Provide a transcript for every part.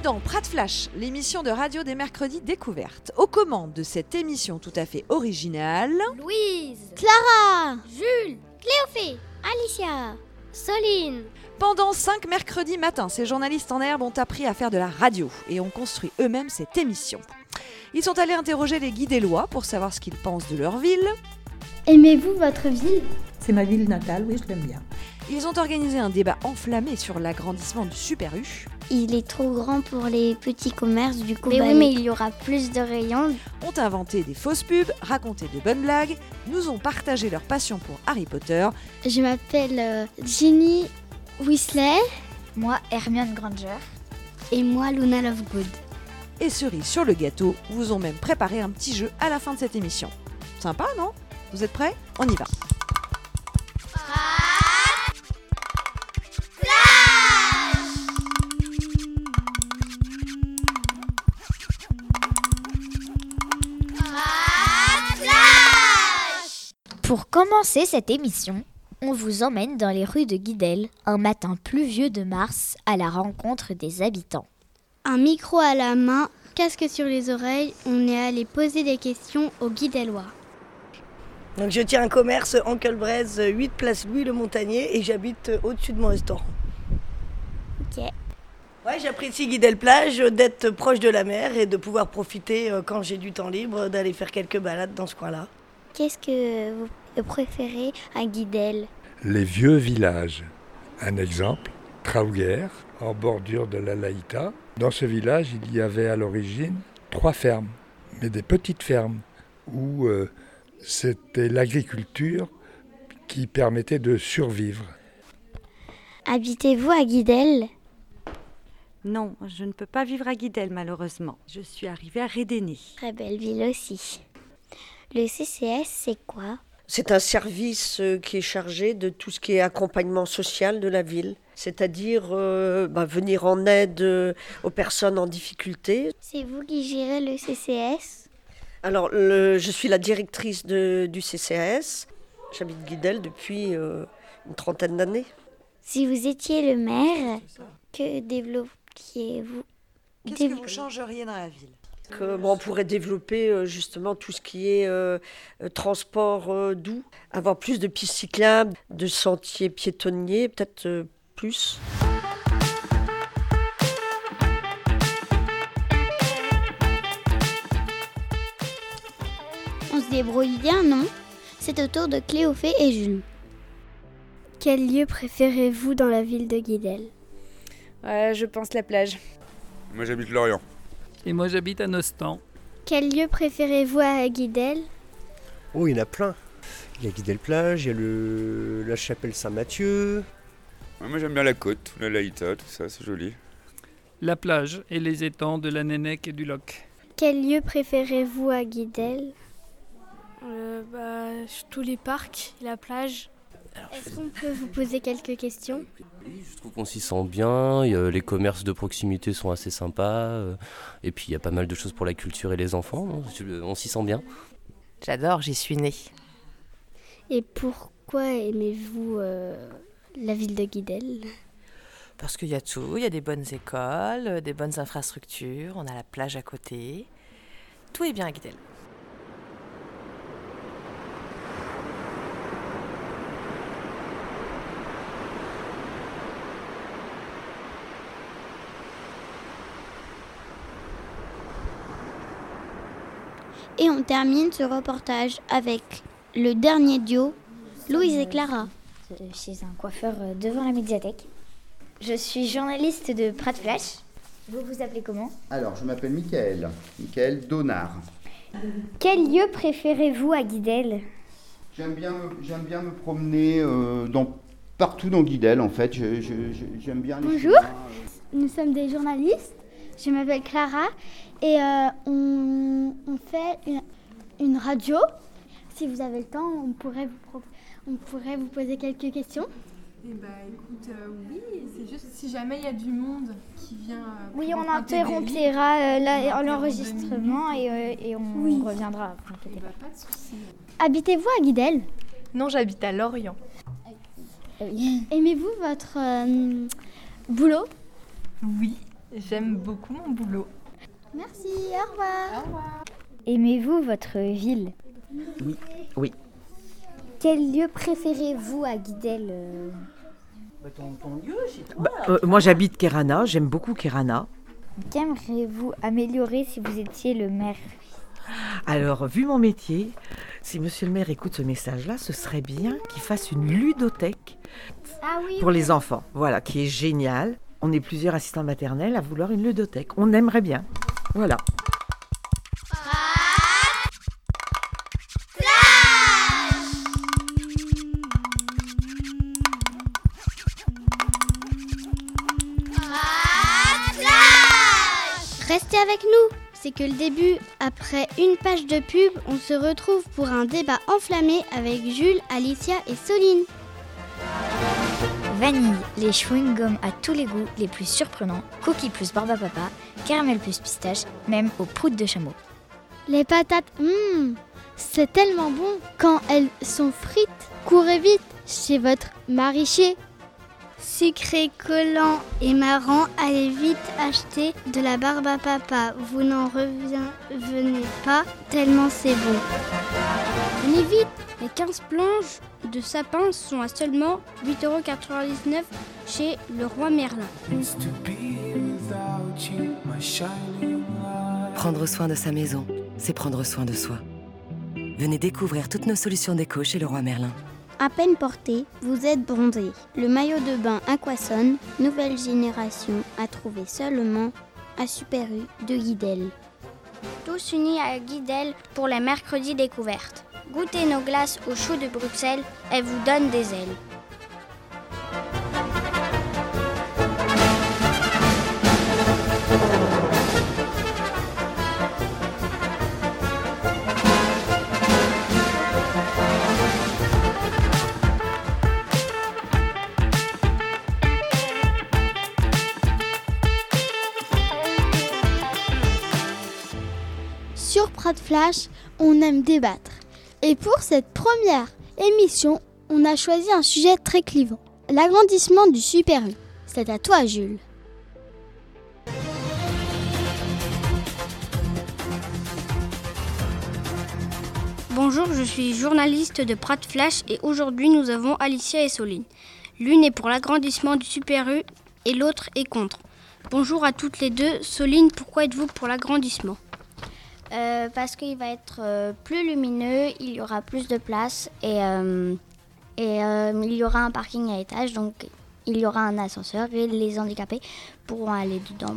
Bienvenue dans Prat Flash, l'émission de radio des mercredis découvertes. Aux commandes de cette émission tout à fait originale, Louise, Clara Jules, Cléophée Alicia, Soline. pendant cinq mercredis matins, ces journalistes en herbe ont appris à faire de la radio et ont construit eux-mêmes cette émission. Ils sont allés interroger les guidellois pour savoir ce qu'ils pensent de leur ville. Aimez-vous votre ville? C'est ma ville natale, oui, je l'aime bien. Ils ont organisé un débat enflammé sur l'agrandissement du Super U. Il est trop grand pour les petits commerces, du coup. Mais bah, oui, mais il y aura plus de rayons. ont inventé des fausses pubs, raconté de bonnes blagues, nous ont partagé leur passion pour Harry Potter Je m'appelle euh, Ginny Weasley Moi, Hermione Granger. et moi Luna Lovegood. et cerise sur le gâteau, vous ont même préparé un petit jeu à la fin de cette émission. Sympa, non? Vous êtes prêts? On y va. Pour commencer cette émission, on vous emmène dans les rues de Guidel, un matin pluvieux de mars, à la rencontre des habitants. Un micro à la main, casque sur les oreilles, on est allé poser des questions au guidellois. Donc je tiens un commerce en Braise, 8 place Louis le Montagnier et j'habite euh, au-dessus de mon restaurant. Ok. Ouais, j'apprécie Guidel Plage, d'être proche de la mer et de pouvoir profiter euh, quand j'ai du temps libre d'aller faire quelques balades dans ce coin-là. Qu'est-ce que vous préférez à Guidel Les vieux villages. Un exemple, Traouguer, en bordure de la Laïta. Dans ce village, il y avait à l'origine trois fermes, mais des petites fermes, où euh, c'était l'agriculture qui permettait de survivre. Habitez-vous à Guidel? Non, je ne peux pas vivre à Guidel malheureusement. Je suis arrivée à Rédéné. Très belle ville aussi. Le CCS, c'est quoi? C'est un service euh, qui est chargé de tout ce qui est accompagnement social de la ville, c'est-à-dire euh, bah, venir en aide euh, aux personnes en difficulté. C'est vous qui gérez le CCS Alors, le- je suis la directrice de- du CCAS. J'habite Guidel depuis euh, une trentaine d'années. Si vous étiez le maire, que développiez-vous? Qu'est-ce que vous changeriez dans la ville? Bon, on pourrait développer euh, justement tout ce qui est euh, euh, transport euh, doux, avoir plus de pistes cyclables, de sentiers piétonniers, peut-être euh, plus. On se débrouille bien, non? C'est au tour de Cléophée et Jules. Quel lieu préférez-vous dans la ville de Guidel? Ouais, je pense la plage. Moi j'habite Lorient. Et moi j'habite à Nostan. Quel lieu préférez-vous à Guidel? Oh, il y en a plein. Il y a Guidel-Plage, il y a le... la chapelle Saint-Mathieu. Ouais, moi j'aime bien la côte, la Laïta, tout ça, c'est joli. La plage et les étangs de la Nénec et du Loc. Quel lieu préférez-vous à Guidel? Bah, tous les parcs, la plage. Est-ce qu'on peut vous poser quelques questions? Je trouve qu'on s'y sent bien, les commerces de proximité sont assez sympas, euh, et puis il y a pas mal de choses pour la culture et les enfants, non on s'y sent bien. J'adore, j'y suis née. Et pourquoi aimez-vous euh, la ville de Guidel? Parce qu'il y a tout, il y a des bonnes écoles, euh, des bonnes infrastructures, on a la plage à côté. Tout est bien à Guidel. Et on termine ce reportage avec le dernier duo, Louise et Clara. Chez un coiffeur euh, devant la médiathèque. Je suis journaliste de Prat Flash. Vous vous appelez comment? Alors, je m'appelle Michael, Michael Donard. Quel lieu préférez-vous à Guidel? J'aime bien, me- j'aime bien me promener euh, dans, partout dans Guidel, en fait. Je- je- je- j'aime bien les Bonjour. chemins. Nous sommes des journalistes. Je m'appelle Clara et euh, on, on fait une, une radio. Si vous avez le temps, on pourrait vous, on pourrait vous poser quelques questions. Eh bah écoute, euh, oui, c'est juste si jamais il y a du monde qui vient. euh, Oui, on euh, deux l'enregistrement et, euh, et on Oui. reviendra. Eh pas. bah, pas de souci. Habitez-vous à Guidel? Non, j'habite à Lorient. Aimez-vous votre euh, boulot? Oui, J'aime beaucoup mon boulot. Merci, au revoir. Au revoir. Aimez-vous votre ville? Oui, oui. Quel lieu préférez-vous à Guidel euh? Bah, euh, moi j'habite Kerana, j'aime beaucoup Kerana. Qu'aimeriez-vous améliorer si vous étiez le maire? Alors, vu mon métier, si monsieur le maire écoute ce message-là, ce serait bien qu'il fasse une ludothèque Ah oui, pour les enfants. Voilà, qui est génial. On est plusieurs assistants maternels à vouloir une ludothèque. On aimerait bien. Voilà. Restez avec nous, c'est que le début. Après une page de pub, on se retrouve pour un débat enflammé avec Jules, Alicia et Soline. Vanille, les chewing-gums à tous les goûts, les plus surprenants, cookies plus barbe à papa, caramel plus pistache, même aux proutes de chameau. Les patates, hum, c'est tellement bon quand elles sont frites. Courez vite chez votre maraîcher. Sucré, collant et marrant, allez vite acheter de la barbe à papa. Vous n'en revenez pas tellement c'est bon. Venez vite, les 15 planches de sapin sont à seulement 8,99€ chez le roi Merlin. Prendre soin de sa maison, c'est prendre soin de soi. Venez découvrir toutes nos solutions déco chez le roi Merlin. À peine porté, vous êtes bronzé. Le maillot de bain Aquason, nouvelle génération, à trouver seulement à Super U de Guidel. Tous unis à Guidel pour les mercredis découvertes. Goûtez nos glaces au chou de Bruxelles, elles vous donnent des ailes. Sur Prat Flash, on aime débattre. Et pour cette première émission, on a choisi un sujet très clivant. L'agrandissement du Super U. C'est à toi, Jules. Bonjour, je suis journaliste de Prat Flash et aujourd'hui nous avons Alicia et Soline. L'une est pour l'agrandissement du Super U et l'autre est contre. Bonjour à toutes les deux. Soline, pourquoi êtes-vous pour l'agrandissement? Euh, parce qu'il va être euh, plus lumineux, il y aura plus de place et, euh, et il y aura un parking à étage, donc il y aura un ascenseur et les handicapés pourront aller dedans.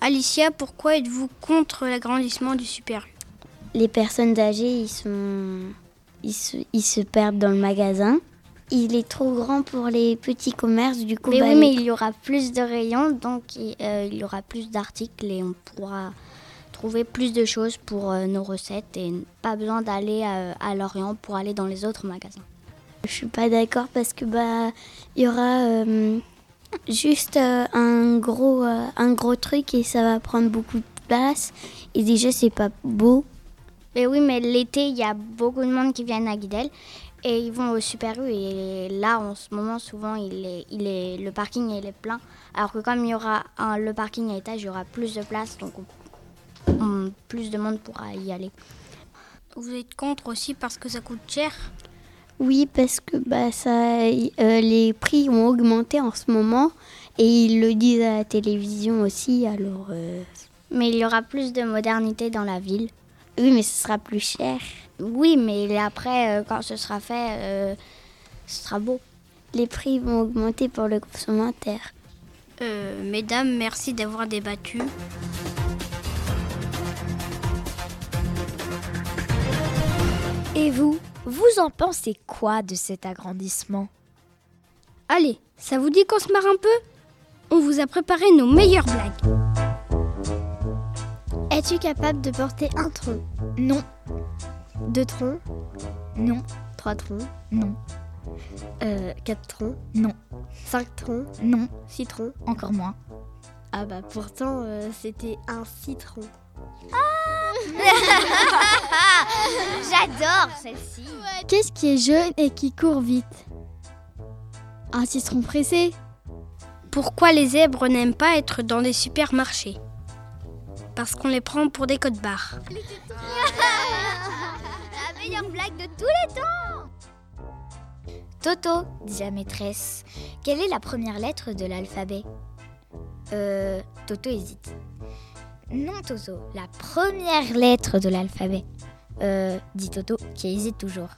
Alicia, pourquoi êtes-vous contre l'agrandissement du Super? Les personnes âgées, ils, sont... ils, se... ils se perdent dans le magasin. Il est trop grand pour les petits commerces, du coup. Mais bah, oui, mais il y aura plus de rayons, donc euh, il y aura plus d'articles et on pourra trouver plus de choses pour euh, nos recettes et pas besoin d'aller euh, à Lorient pour aller dans les autres magasins. Je suis pas d'accord parce que bah il y aura euh, juste euh, un gros euh, un gros truc et ça va prendre beaucoup de place et déjà c'est pas beau. Mais oui, mais l'été, il y a beaucoup de monde qui viennent à Guidel et ils vont au Super U et là, en ce moment, souvent, il est, il est, le parking il est plein. Alors que comme il y aura un- le parking à étage, il y aura plus de place, donc on- on- plus de monde pourra y aller. Vous êtes contre aussi parce que ça coûte cher? Oui parce que bah ça euh, les prix ont augmenté en ce moment et ils le disent à la télévision aussi alors euh, Mais il y aura plus de modernité dans la ville. Oui, mais ce sera plus cher. Oui, mais après, euh, quand ce sera fait, ce sera beau. Les prix vont augmenter pour le consommateur. Mesdames, merci d'avoir débattu. Et vous, vous en pensez quoi de cet agrandissement? Allez, ça vous dit qu'on se marre un peu? On vous a préparé nos meilleures blagues. Es-tu capable de porter un tronc? Non. Deux troncs? Non. Trois troncs? Non. Euh, quatre troncs? Non. Cinq troncs? Non. Six troncs? Encore moins. Ah bah pourtant euh, c'était un citron. J'adore celle-ci. Qu'est-ce qui est jaune et qui court vite? Un citron pressé Pourquoi les zèbres n'aiment pas être dans des supermarchés? Parce qu'on les prend pour des codes barres. La meilleure blague de tous les temps Toto, dit la maîtresse, quelle est la première lettre de l'alphabet? Euh, Toto hésite. Non, Toto, la première lettre de l'alphabet. Euh, dit Toto, qui hésite toujours.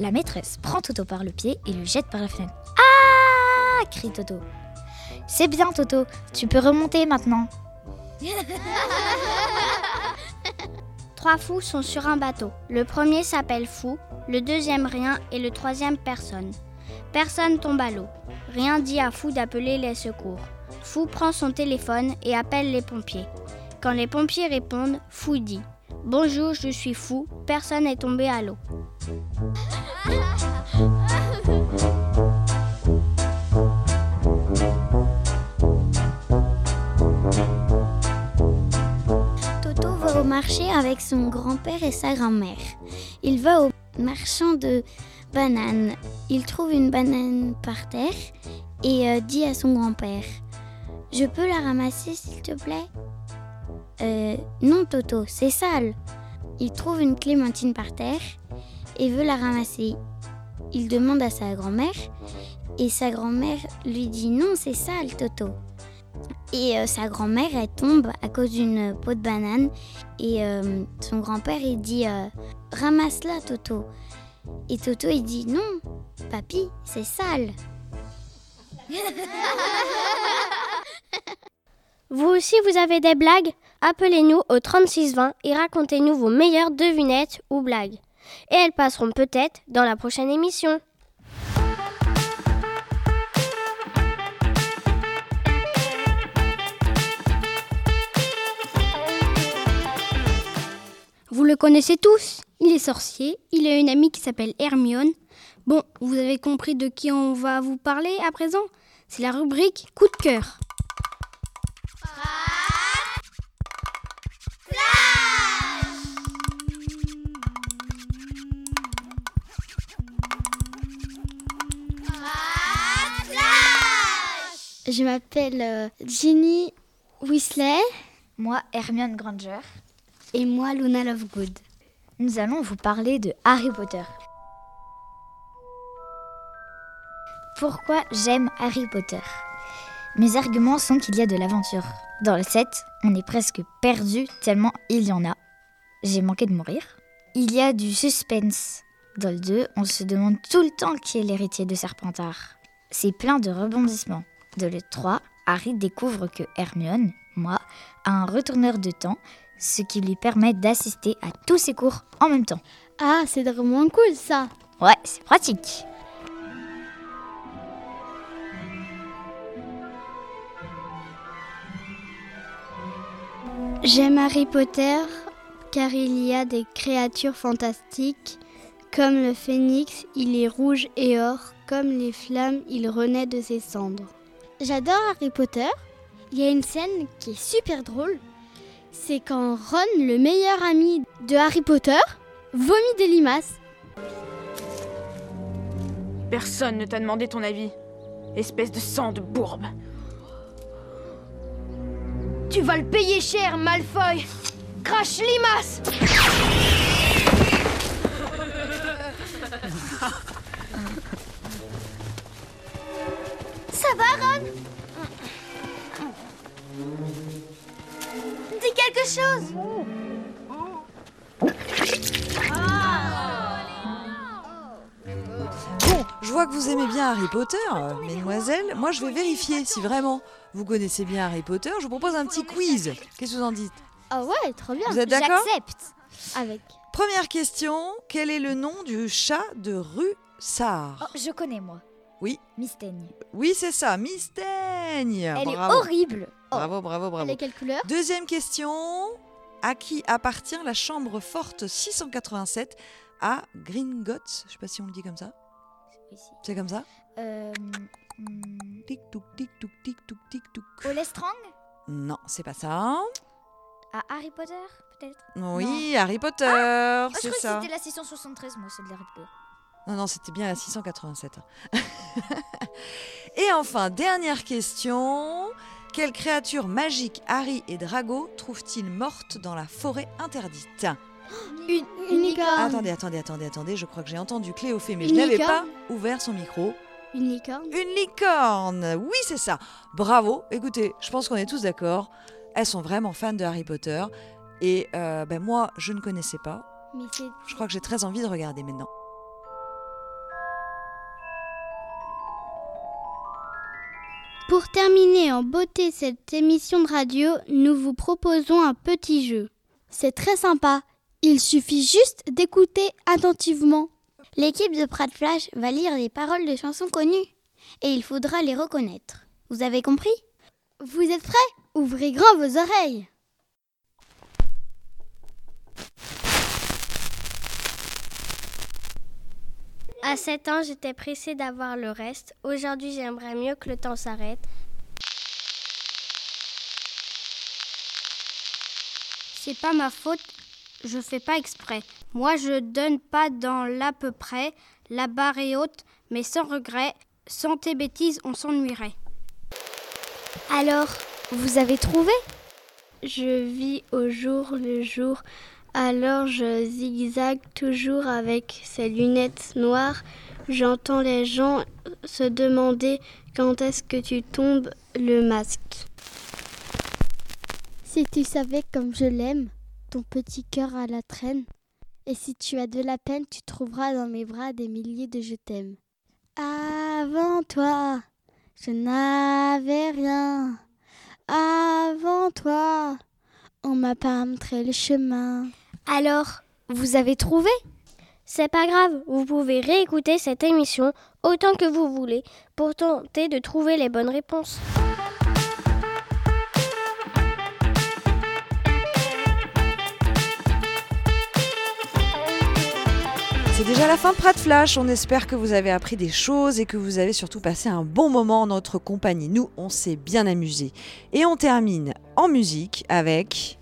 La maîtresse prend Toto par le pied et le jette par la fenêtre. Ah crie Toto. C'est bien, Toto, tu peux remonter maintenant. Trois fous sont sur un bateau. Le premier s'appelle Fou, le deuxième Rien et le troisième Personne. Personne tombe à l'eau. Rien dit à Fou d'appeler les secours. Fou prend son téléphone et appelle les pompiers. Quand les pompiers répondent, Fou dit Bonjour, je suis Fou, personne n'est tombé à l'eau. Toto va au marché avec son grand-père et sa grand-mère. Il va au marchand de bananes. Il trouve une banane par terre et euh, dit à son grand-père Je peux la ramasser s'il te plaît? Euh, non, Toto, c'est sale. Il trouve une clémentine par terre et veut la ramasser. Il demande à sa grand-mère et sa grand-mère lui dit Non, c'est sale, Toto. Et euh, sa grand-mère, elle tombe à cause d'une peau de banane. Et euh, son grand-père, il dit Ramasse-la, Toto. Et Toto, il dit Non, papy, c'est sale. Vous aussi, vous avez des blagues? Appelez-nous au 3620 et racontez-nous vos meilleures devinettes ou blagues. Et elles passeront peut-être dans la prochaine émission. Vous le connaissez tous, il est sorcier, il a une amie qui s'appelle Hermione. Bon, vous avez compris de qui on va vous parler à présent C'est la rubrique coup de cœur. Je m'appelle euh, Ginny Weasley. Moi, Hermione Granger. Et moi, Luna Lovegood. Nous allons vous parler de Harry Potter. Pourquoi j'aime Harry Potter? Mes arguments sont qu'il y a de l'aventure. Dans le 7, on est presque perdu tellement il y en a. J'ai manqué de mourir. Il y a du suspense. Dans le 2, on se demande tout le temps qui est l'héritier de Serpentard. C'est plein de rebondissements. Dans le 3, Harry découvre que Hermione, moi, a un retourneur de temps, ce qui lui permet d'assister à tous ses cours en même temps. Ah, c'est vraiment cool ça Ouais, c'est pratique. J'aime Harry Potter car il y a des créatures fantastiques. Comme le phénix, il est rouge et or. Comme les flammes, il renaît de ses cendres. J'adore Harry Potter. Il y a une scène qui est super drôle. C'est quand Ron, le meilleur ami de Harry Potter, vomit des limaces. Personne ne t'a demandé ton avis. Espèce de sang de bourbe. Tu vas le payer cher, Malfoy Crash limace vois que vous aimez bien Harry Potter, euh, mesdemoiselles. Moi, je vais vérifier si vraiment vous connaissez bien Harry Potter. Je vous propose un petit quiz. Qu'est-ce que vous en dites Ah ouais, trop bien. Vous êtes d'accord J'accepte. Avec. Première question. Quel est le nom du chat de rue Sard Oh, je connais moi. Oui. Mystaigne. Oui, c'est ça, Mystaigne. Elle Bravo. est horrible. Oh. Bravo, bravo, bravo. Elle est quelle couleur? Deuxième question. À qui appartient la chambre forte 687 à Gringotts? Je sais pas si on le dit comme ça. C'est comme ça Euh. Tic touc tic touc tic touc tic touc. Olestrang Non, c'est pas ça. À Harry Potter, peut-être? Oui, Non. Harry Potter, Ah, je c'est crois ça. que c'était la 673, moi, celle d'Harry Potter. Non, non, c'était bien la 687. hein. et enfin, dernière question. Quelle créature magique Harry et Drago trouvent-ils morte dans la forêt interdite? Une, une licorne. Attendez, attendez, attendez, attendez. Je crois que j'ai entendu Cléophée, mais je n'avais pas licorne ouvert son micro. Une licorne Une licorne Oui, c'est ça. Bravo. Écoutez, je pense qu'on est tous d'accord. Elles sont vraiment fans de Harry Potter. Et euh, ben moi, je ne connaissais pas. Mais c'est Je crois que j'ai très envie de regarder maintenant. Pour terminer en beauté cette émission de radio, nous vous proposons un petit jeu. C'est très sympa. Il suffit juste d'écouter attentivement. L'équipe de Prat Flash va lire les paroles de chansons connues. Et il faudra les reconnaître. Vous avez compris? Vous êtes prêts? Ouvrez grand vos oreilles. À 7 ans, j'étais pressée d'avoir le reste. Aujourd'hui, j'aimerais mieux que le temps s'arrête. C'est pas ma faute, je fais pas exprès. Moi, je donne pas dans l'à peu près. La barre est haute, mais sans regret. Sans tes bêtises, on s'ennuierait. Alors, vous avez trouvé? Je vis au jour le jour, alors je zigzague toujours avec ces lunettes noires. J'entends les gens se demander quand est-ce que tu tombes le masque. Si tu savais comme je l'aime, petit cœur à la traîne. Et si tu as de la peine, tu trouveras dans mes bras des milliers de je t'aime. Avant toi, je n'avais rien. Avant toi, on m'a pas montré le chemin. Alors, vous avez trouvé? C'est pas grave, vous pouvez réécouter cette émission autant que vous voulez pour tenter de trouver les bonnes réponses. C'est déjà la fin de Prat Flash. On espère que vous avez appris des choses et que vous avez surtout passé un bon moment en notre compagnie. Nous, on s'est bien amusés. Et on termine en musique avec.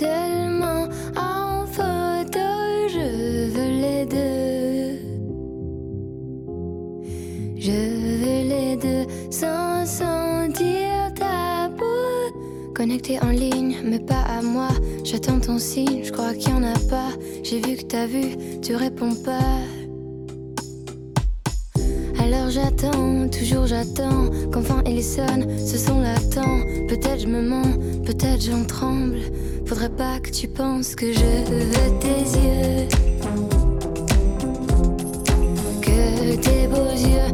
Seulement en photo, je veux les deux. Je veux les deux sans sentir ta peau. Connecté en ligne, mais pas à moi. J'attends ton signe, je crois qu'il y en a pas. J'ai vu que t'as vu, tu réponds pas. Alors j'attends, toujours j'attends qu'enfin il sonne, ce son l'attend. Peut-être je me mens, peut-être j'en tremble. Faudrait pas que tu penses que je veux tes yeux. Que tes beaux yeux